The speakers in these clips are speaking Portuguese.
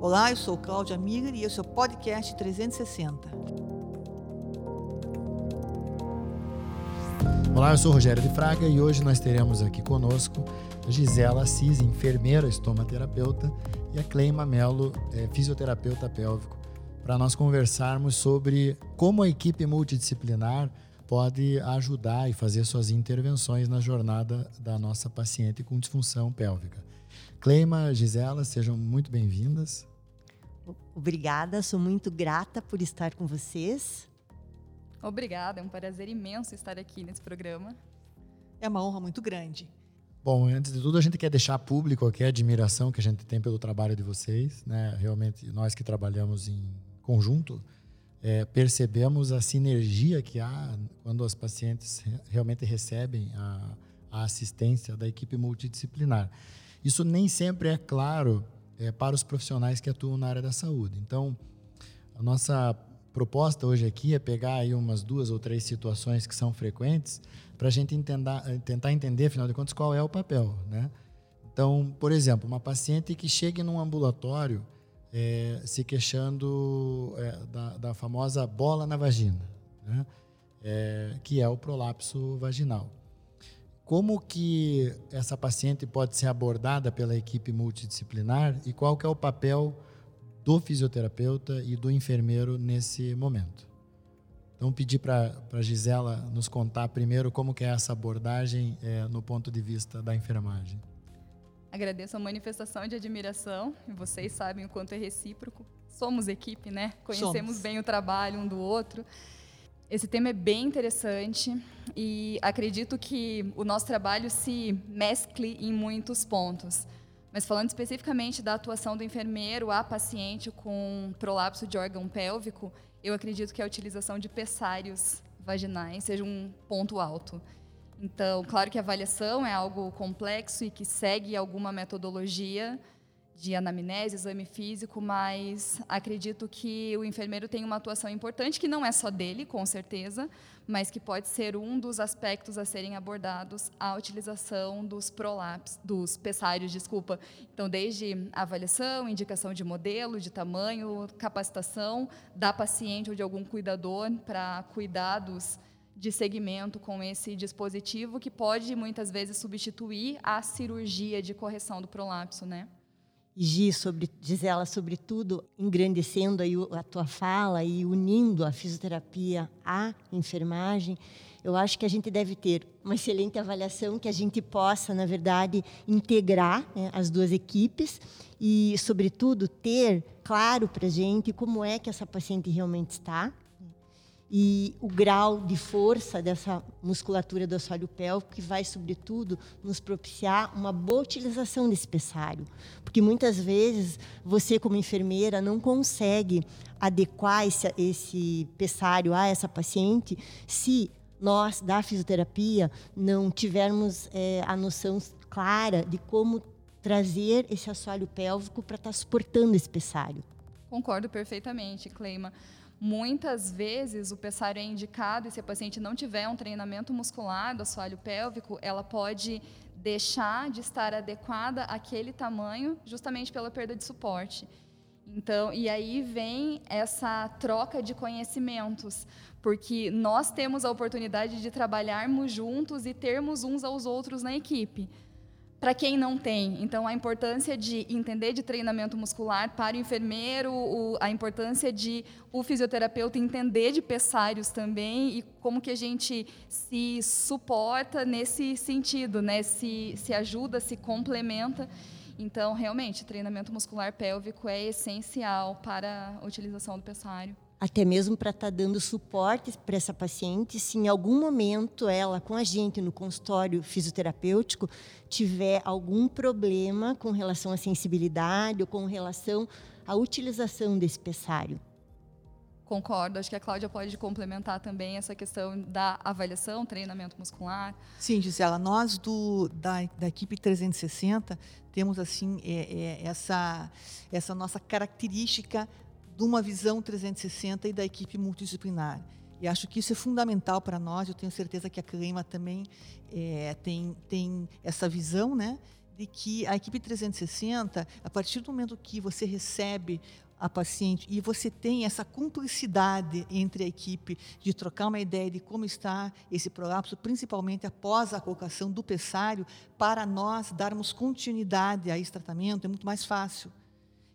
Olá, eu sou Cláudia Migre e esse é o podcast 360. Olá, eu sou Rogério de Fraga e hoje nós teremos aqui conosco a Gisela Assis, enfermeira estomaterapeuta, e a Cleima Mello, é, fisioterapeuta pélvico, para nós conversarmos sobre como a equipe multidisciplinar pode ajudar e fazer suas intervenções na jornada da nossa paciente com disfunção pélvica. Cleima, Gisela, sejam muito bem-vindas. Obrigada, sou muito grata por estar com vocês. Obrigada, é um prazer imenso estar aqui nesse programa. É uma honra muito grande. Bom, antes de tudo, a gente quer deixar público aqui a admiração que a gente tem pelo trabalho de vocês, né? Realmente, nós que trabalhamos em conjunto, é, percebemos a sinergia que há quando os pacientes realmente recebem a, a assistência da equipe multidisciplinar. Isso nem sempre é claro é, para os profissionais que atuam na área da saúde. Então, a nossa proposta hoje aqui é pegar aí umas duas ou três situações que são frequentes para a gente entender, tentar entender, afinal de contas, qual é o papel, né? Então, por exemplo, uma paciente que chegue num ambulatório é, se queixando é, da, da, famosa bola na vagina, né? é, que é o prolapso vaginal. Como que essa paciente pode ser abordada pela equipe multidisciplinar e qual que é o papel do fisioterapeuta e do enfermeiro nesse momento? Então, pedir para a Gisela nos contar primeiro como que é essa abordagem é, no ponto de vista da enfermagem. Agradeço a manifestação de admiração, e vocês sabem o quanto é recíproco. Somos equipe, né? Conhecemos Somos. bem o trabalho um do outro. Esse tema é bem interessante e acredito que o nosso trabalho se mescle em muitos pontos. Mas falando especificamente da atuação do enfermeiro a paciente com prolapso de órgão pélvico, eu acredito que a utilização de pessários vaginais seja um ponto alto. Então, claro que a avaliação é algo complexo e que segue alguma metodologia de anamnese, exame físico, mas acredito que o enfermeiro tem uma atuação importante, que não é só dele, com certeza, mas que pode ser um dos aspectos a serem abordados a utilização dos prolaps, dos pessários, desculpa. Então, desde avaliação, indicação de modelo, de tamanho, capacitação da paciente ou de algum cuidador para cuidados de segmento com esse dispositivo que pode muitas vezes substituir a cirurgia de correção do prolapso, né? Gi, sobre, Gisela, sobretudo, engrandecendo aí a tua fala e unindo a fisioterapia à enfermagem, eu acho que a gente deve ter uma excelente avaliação, que a gente possa, na verdade, integrar né, as duas equipes e, sobretudo, ter claro para a gente como é que essa paciente realmente está, e o grau de força dessa musculatura do assoalho pélvico que vai, sobretudo, nos propiciar uma boa utilização desse pessário. Porque muitas vezes você, como enfermeira, não consegue adequar esse, esse pessário a essa paciente se nós, da fisioterapia, não tivermos é, a noção clara de como trazer esse assoalho pélvico para estar tá suportando esse pessário. Concordo perfeitamente, Cleima. Muitas vezes o pessário é indicado e se a paciente não tiver um treinamento muscular do assoalho pélvico, ela pode deixar de estar adequada àquele tamanho justamente pela perda de suporte. Então, e aí vem essa troca de conhecimentos, porque nós temos a oportunidade de trabalharmos juntos e termos uns aos outros na equipe para quem não tem. Então, a importância de entender de treinamento muscular para o enfermeiro, o, a importância de o fisioterapeuta entender de pessários também e como que a gente se suporta nesse sentido, né? se, se ajuda, se complementa. Então, realmente, treinamento muscular pélvico é essencial para a utilização do pessário até mesmo para estar tá dando suporte para essa paciente, se em algum momento ela, com a gente no consultório fisioterapêutico, tiver algum problema com relação à sensibilidade ou com relação à utilização desse pessário. Concordo, acho que a Cláudia pode complementar também essa questão da avaliação, treinamento muscular. Sim, Gisela, nós do, da, da equipe 360 temos assim é, é, essa, essa nossa característica de uma visão 360 e da equipe multidisciplinar. E acho que isso é fundamental para nós. Eu tenho certeza que a Clima também é, tem, tem essa visão, né? de que a equipe 360, a partir do momento que você recebe a paciente e você tem essa cumplicidade entre a equipe de trocar uma ideia de como está esse prolapso, principalmente após a colocação do pessário, para nós darmos continuidade a esse tratamento, é muito mais fácil.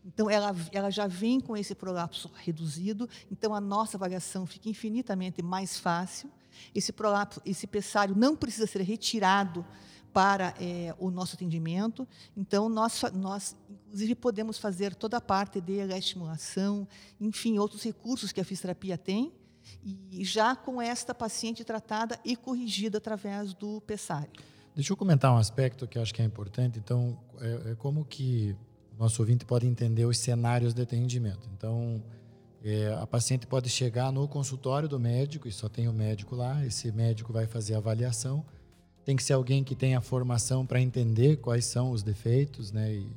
Então, ela, ela já vem com esse prolapso reduzido, então a nossa avaliação fica infinitamente mais fácil. Esse prolapso, esse pessário não precisa ser retirado para é, o nosso atendimento. Então, nós, nós, inclusive, podemos fazer toda a parte de estimulação, enfim, outros recursos que a fisioterapia tem, e já com esta paciente tratada e corrigida através do pessário. Deixa eu comentar um aspecto que eu acho que é importante. Então, é, é como que nosso ouvinte pode entender os cenários de atendimento. Então, é, a paciente pode chegar no consultório do médico, e só tem o médico lá, esse médico vai fazer a avaliação, tem que ser alguém que tenha formação para entender quais são os defeitos, né? E,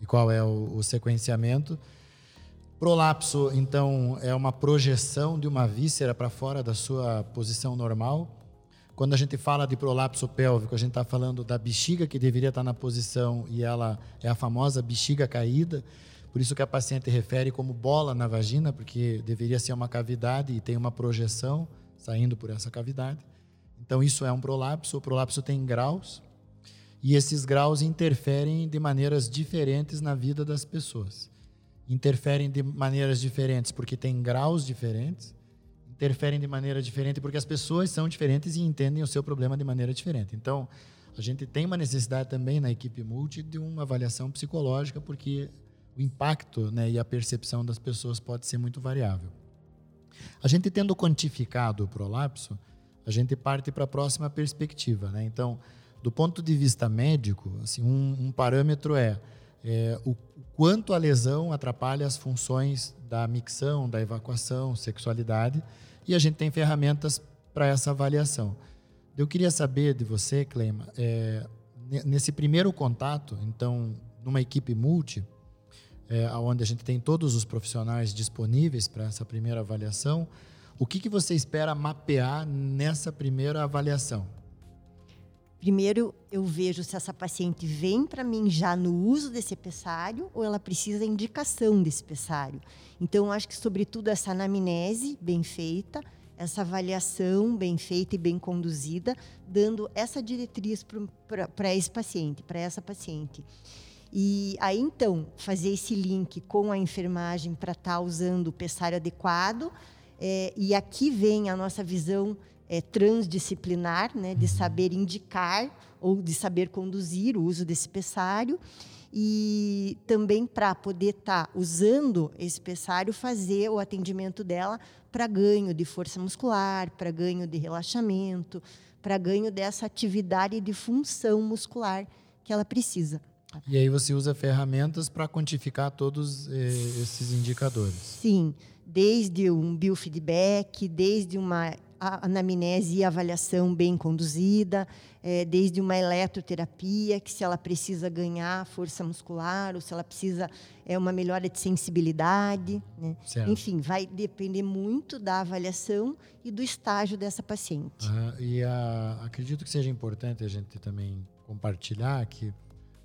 e qual é o, o, sequenciamento. Prolapso, então, é uma projeção de uma víscera para fora da sua posição normal. Quando a gente fala de prolapso pélvico, a gente está falando da bexiga que deveria estar tá na posição e ela é a famosa bexiga caída. Por isso que a paciente refere como bola na vagina, porque deveria ser uma cavidade e tem uma projeção saindo por essa cavidade. Então, isso é um prolapso. O prolapso tem graus e esses graus interferem de maneiras diferentes na vida das pessoas. Interferem de maneiras diferentes porque tem graus diferentes, interferem de maneira diferente porque as pessoas são diferentes e entendem o seu problema de maneira diferente. Então, a gente tem uma necessidade também na equipe multi de uma avaliação psicológica, porque o impacto né, e a percepção das pessoas pode ser muito variável. A gente tendo quantificado o prolapso, a gente parte para a próxima perspectiva. Né? Então, do ponto de vista médico, assim, um, um parâmetro é, é o quanto a lesão atrapalha as funções da micção, da evacuação, sexualidade, e a gente tem ferramentas para essa avaliação. Eu queria saber de você, Cleima, é, nesse primeiro contato, então, numa equipe multi, é, onde a gente tem todos os profissionais disponíveis para essa primeira avaliação, o que, que você espera mapear nessa primeira avaliação? Primeiro, eu vejo se essa paciente vem para mim já no uso desse pessário ou ela precisa da indicação desse pessário. Então, acho que, sobretudo, essa anamnese bem feita, essa avaliação bem feita e bem conduzida, dando essa diretriz para esse paciente, para essa paciente. E aí, então, fazer esse link com a enfermagem para estar tá usando o pessário adequado é, e aqui vem a nossa visão é, transdisciplinar, né, de saber indicar ou de saber conduzir o uso desse pessário e também para poder estar tá usando esse pessário fazer o atendimento dela para ganho de força muscular, para ganho de relaxamento, para ganho dessa atividade de função muscular que ela precisa. E aí você usa ferramentas para quantificar todos eh, esses indicadores. Sim desde um biofeedback, desde uma anamnese e avaliação bem conduzida, é, desde uma eletroterapia, que se ela precisa ganhar força muscular ou se ela precisa é uma melhora de sensibilidade, né? enfim, vai depender muito da avaliação e do estágio dessa paciente. Uhum. E a, acredito que seja importante a gente também compartilhar que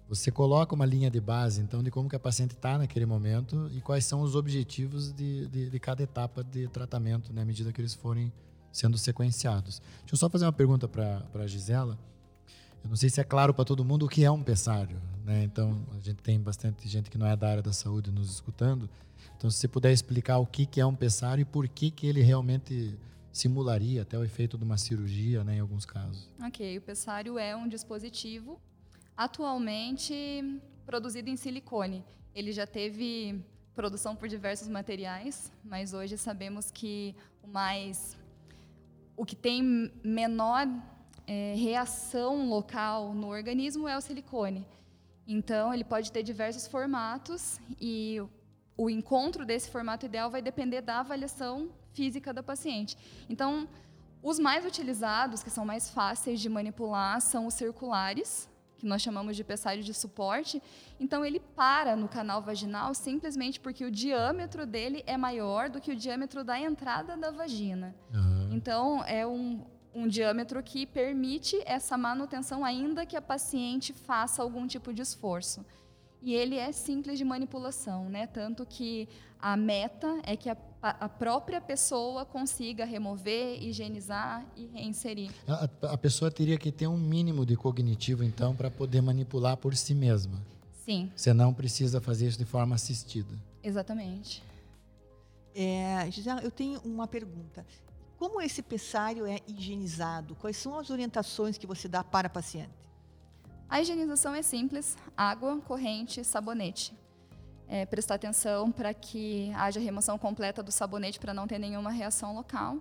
você coloca uma linha de base, então, de como que a paciente está naquele momento e quais são os objetivos de, de, de, cada etapa de tratamento, né, à medida que eles forem sendo sequenciados. Deixa eu só fazer uma pergunta para a Gisela. Eu não sei se é claro para todo mundo o que é um pessário, né? Então, a gente tem bastante gente que não é da área da saúde nos escutando. Então, se você puder explicar o que, que é um pessário e por que, que ele realmente simularia até o efeito de uma cirurgia, né, em alguns casos. Ok, o pessário é um dispositivo atualmente produzido em silicone. Ele já teve produção por diversos materiais, mas hoje sabemos que o mais o que tem menor é, reação local no organismo é o silicone. Então, ele pode ter diversos formatos e o encontro desse formato ideal vai depender da avaliação física da paciente. Então, os mais utilizados, que são mais fáceis de manipular, são os circulares, que nós chamamos de pessário de suporte. Então, ele para no canal vaginal simplesmente porque o diâmetro dele é maior do que o diâmetro da entrada da vagina. Uhum. Então, é um, um diâmetro que permite essa manutenção, ainda que a paciente faça algum tipo de esforço. E ele é simples de manipulação, né? Tanto que a meta é que a, a própria pessoa consiga remover, higienizar e reinserir. A, a pessoa teria que ter um mínimo de cognitivo, então, para poder manipular por si mesma. Sim. Você não precisa fazer isso de forma assistida. Exatamente. É, Gisela, eu tenho uma pergunta. Como esse pessário é higienizado? Quais são as orientações que você dá para a paciente? A higienização é simples: água, corrente, sabonete. É, prestar atenção para que haja remoção completa do sabonete para não ter nenhuma reação local.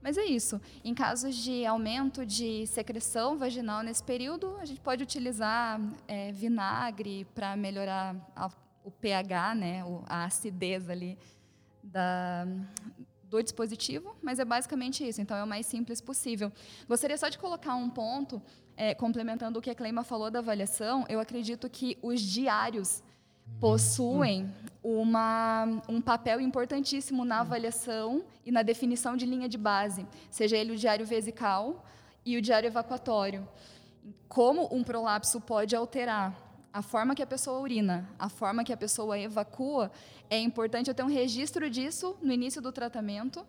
Mas é isso. Em casos de aumento de secreção vaginal nesse período, a gente pode utilizar é, vinagre para melhorar a, o pH, né, a acidez ali da, do dispositivo, mas é basicamente isso. Então, é o mais simples possível. Gostaria só de colocar um ponto, é, complementando o que a Cleima falou da avaliação. Eu acredito que os diários possuem uma, um papel importantíssimo na avaliação e na definição de linha de base, seja ele o diário vesical e o diário evacuatório. Como um prolapso pode alterar a forma que a pessoa urina, a forma que a pessoa evacua, é importante eu ter um registro disso no início do tratamento,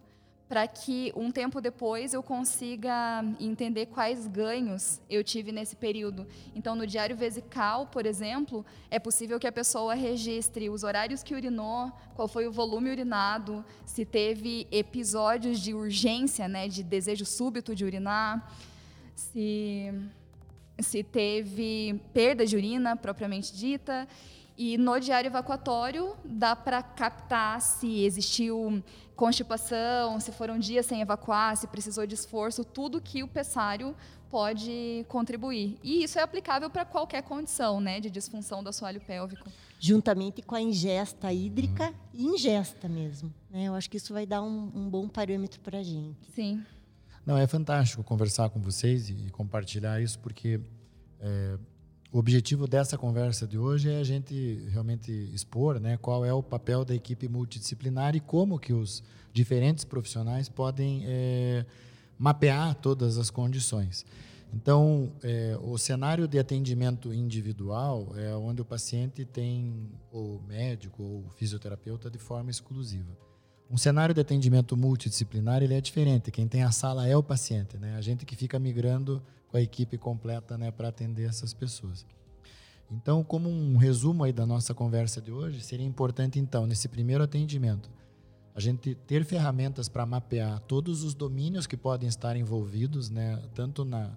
para que um tempo depois eu consiga entender quais ganhos eu tive nesse período. Então, no diário vesical, por exemplo, é possível que a pessoa registre os horários que urinou, qual foi o volume urinado, se teve episódios de urgência, né, de desejo súbito de urinar, se se teve perda de urina propriamente dita. E no diário evacuatório dá para captar se existiu constipação, se foram dias sem evacuar, se precisou de esforço, tudo que o pessário pode contribuir. E isso é aplicável para qualquer condição né, de disfunção do assoalho pélvico. Juntamente com a ingesta hídrica e ingesta mesmo. Né? Eu acho que isso vai dar um, um bom parâmetro para a gente. Sim. Não, é fantástico conversar com vocês e compartilhar isso, porque é, o objetivo dessa conversa de hoje é a gente realmente expor né, qual é o papel da equipe multidisciplinar e como que os diferentes profissionais podem é, mapear todas as condições. Então, é, o cenário de atendimento individual é onde o paciente tem o médico ou o fisioterapeuta de forma exclusiva. Um cenário de atendimento multidisciplinar ele é diferente. Quem tem a sala é o paciente, né? A gente que fica migrando com a equipe completa, né, para atender essas pessoas. Então, como um resumo aí da nossa conversa de hoje, seria importante então nesse primeiro atendimento a gente ter ferramentas para mapear todos os domínios que podem estar envolvidos, né, tanto na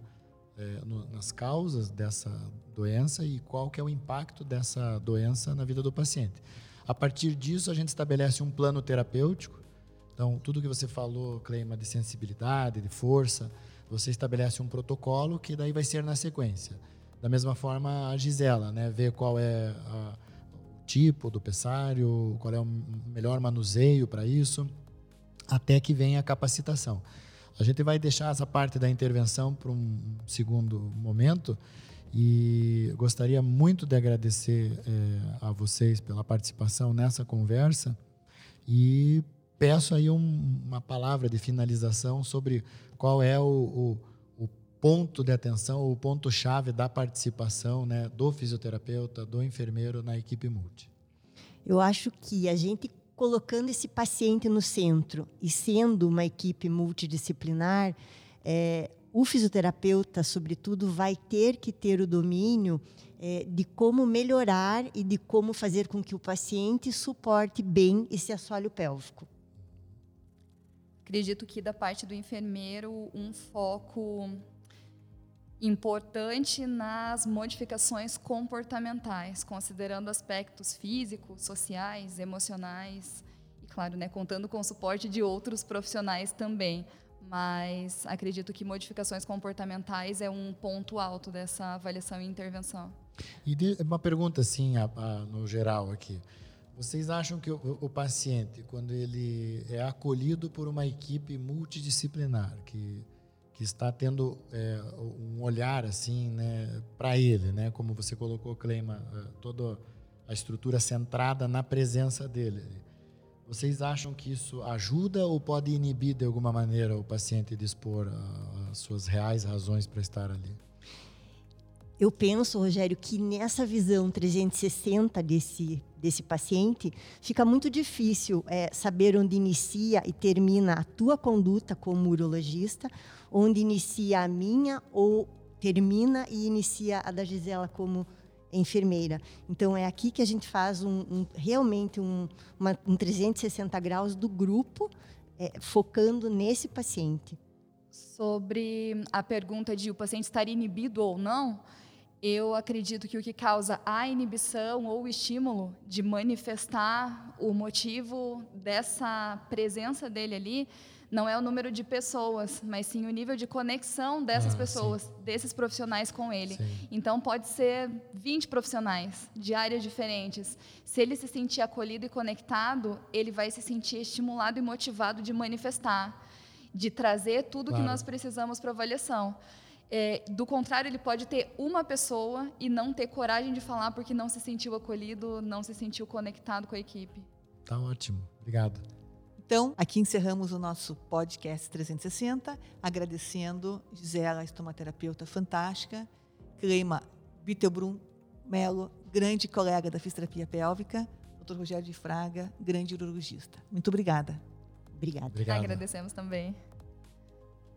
é, no, nas causas dessa doença e qual que é o impacto dessa doença na vida do paciente. A partir disso, a gente estabelece um plano terapêutico. Então, tudo que você falou, Cleima, de sensibilidade, de força, você estabelece um protocolo que daí vai ser na sequência. Da mesma forma, a Gisela, né? Ver qual é a, o tipo do pessário, qual é o melhor manuseio para isso, até que venha a capacitação. A gente vai deixar essa parte da intervenção para um segundo momento e gostaria muito de agradecer é, a vocês pela participação nessa conversa e peço aí um, uma palavra de finalização sobre qual é o, o, o ponto de atenção, o ponto-chave da participação né, do fisioterapeuta, do enfermeiro na equipe multi. Eu acho que a gente colocando esse paciente no centro e sendo uma equipe multidisciplinar, é, o fisioterapeuta, sobretudo, vai ter que ter o domínio é, de como melhorar e de como fazer com que o paciente suporte bem esse assoalho pélvico. Acredito que da parte do enfermeiro um foco importante nas modificações comportamentais, considerando aspectos físicos, sociais, emocionais e, claro, né, contando com o suporte de outros profissionais também mas acredito que modificações comportamentais é um ponto alto dessa avaliação e intervenção. E uma pergunta assim, a, a, no geral aqui. Vocês acham que o, o, paciente, quando ele é acolhido por uma equipe multidisciplinar, que, que está tendo é, um olhar assim, né, para ele, né, como você colocou, Cleima, toda a estrutura centrada na presença dele, vocês acham que isso ajuda ou pode inibir de alguma maneira o paciente de expor a, as suas reais razões para estar ali. Eu penso, Rogério, que nessa visão 360 desse, desse paciente, fica muito difícil é, saber onde inicia e termina a tua conduta como urologista, onde inicia a minha ou termina e inicia a da Gisela como enfermeira. Então é aqui que a gente faz um, um realmente um, uma, um 360 graus do grupo, é, focando nesse paciente. Sobre a pergunta de o paciente estar inibido ou não, eu acredito que o que causa a inibição ou o estímulo de manifestar o motivo dessa presença dele ali não é o número de pessoas, mas sim o nível de conexão dessas ah, pessoas, sim. desses profissionais com ele. Sim. Então pode ser 20 profissionais de áreas diferentes. Se ele se sentir acolhido e conectado, ele vai se sentir estimulado e motivado de manifestar, de trazer tudo claro. que nós precisamos para avaliação. É, do contrário, ele pode ter uma pessoa e não ter coragem de falar porque não se sentiu acolhido, não se sentiu conectado com a equipe. Tá ótimo. Obrigado. Então, aqui encerramos o nosso podcast 360, agradecendo Gisela, estomaterapeuta fantástica, Cleima Bittelbrun Melo, grande colega da fisioterapia pélvica, Dr. Rogério de Fraga, grande urologista. Muito obrigada. Obrigada. Obrigado. Agradecemos também.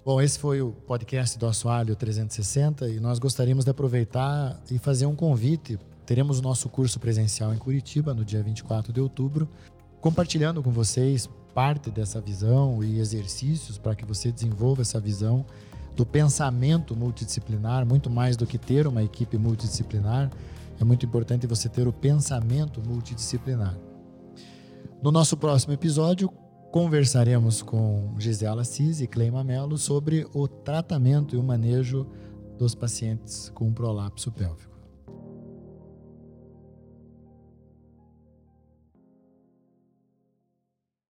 Bom, esse foi o podcast do Assoalho 360 e nós gostaríamos de aproveitar e fazer um convite. Teremos o nosso curso presencial em Curitiba no dia 24 de outubro, compartilhando com vocês parte dessa visão e exercícios para que você desenvolva essa visão do pensamento multidisciplinar, muito mais do que ter uma equipe multidisciplinar, é muito importante você ter o pensamento multidisciplinar. No nosso próximo episódio, conversaremos com Gisela Cis e Cleima Mello sobre o tratamento e o manejo dos pacientes com prolapso pélvico.